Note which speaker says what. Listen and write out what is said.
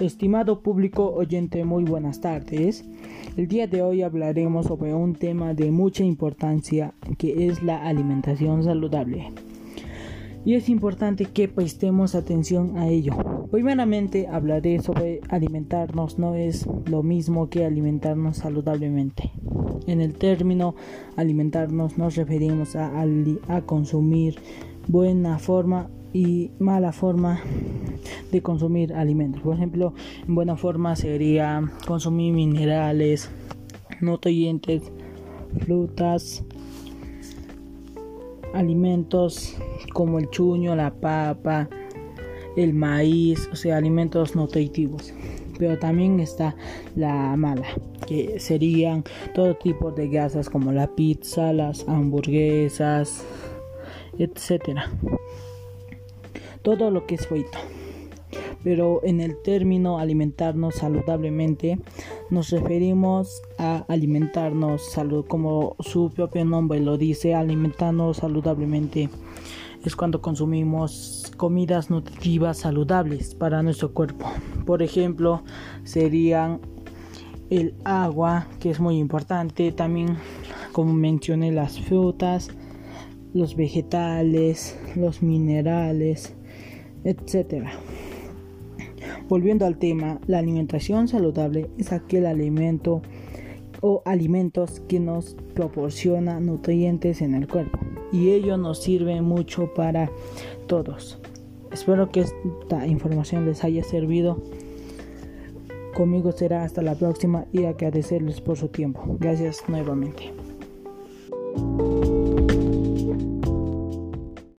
Speaker 1: Estimado público oyente, muy buenas tardes. El día de hoy hablaremos sobre un tema de mucha importancia que es la alimentación saludable. Y es importante que prestemos atención a ello. Primeramente hablaré sobre alimentarnos, no es lo mismo que alimentarnos saludablemente. En el término alimentarnos nos referimos a, a consumir buena forma y mala forma de consumir alimentos. Por ejemplo, en buena forma sería consumir minerales, nutrientes, frutas, alimentos como el chuño, la papa, el maíz, o sea, alimentos nutritivos. Pero también está la mala, que serían todo tipo de grasas como la pizza, las hamburguesas, etcétera todo lo que es frito. Pero en el término alimentarnos saludablemente nos referimos a alimentarnos salud, como su propio nombre lo dice, alimentarnos saludablemente es cuando consumimos comidas nutritivas saludables para nuestro cuerpo. Por ejemplo, serían el agua, que es muy importante, también como mencioné las frutas, los vegetales, los minerales, etc. Volviendo al tema, la alimentación saludable es aquel alimento o alimentos que nos proporciona nutrientes en el cuerpo y ello nos sirve mucho para todos. Espero que esta información les haya servido. Conmigo será hasta la próxima y agradecerles por su tiempo. Gracias nuevamente.